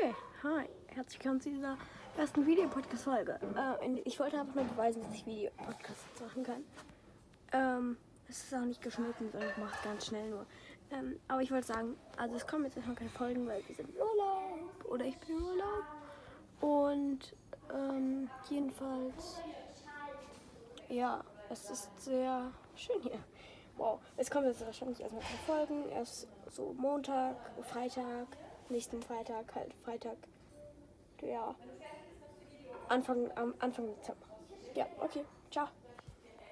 Okay, hi. Herzlich willkommen zu dieser ersten Videopodcast-Folge. Äh, ich wollte einfach nur beweisen, dass ich Videopodcasts machen kann. Ähm, es ist auch nicht geschnitten, sondern ich mache es ganz schnell nur. Ähm, aber ich wollte sagen, also es kommen jetzt erstmal keine Folgen, weil wir sind im Urlaub oder ich bin im Urlaub. Und ähm, jedenfalls, ja, es ist sehr schön hier. Wow, es kommen jetzt wahrscheinlich erstmal keine Folgen. Erst so Montag, Freitag, nächsten Freitag, halt Freitag. Ja. Anfang, am Anfang Dezember. Ja, okay. Ciao.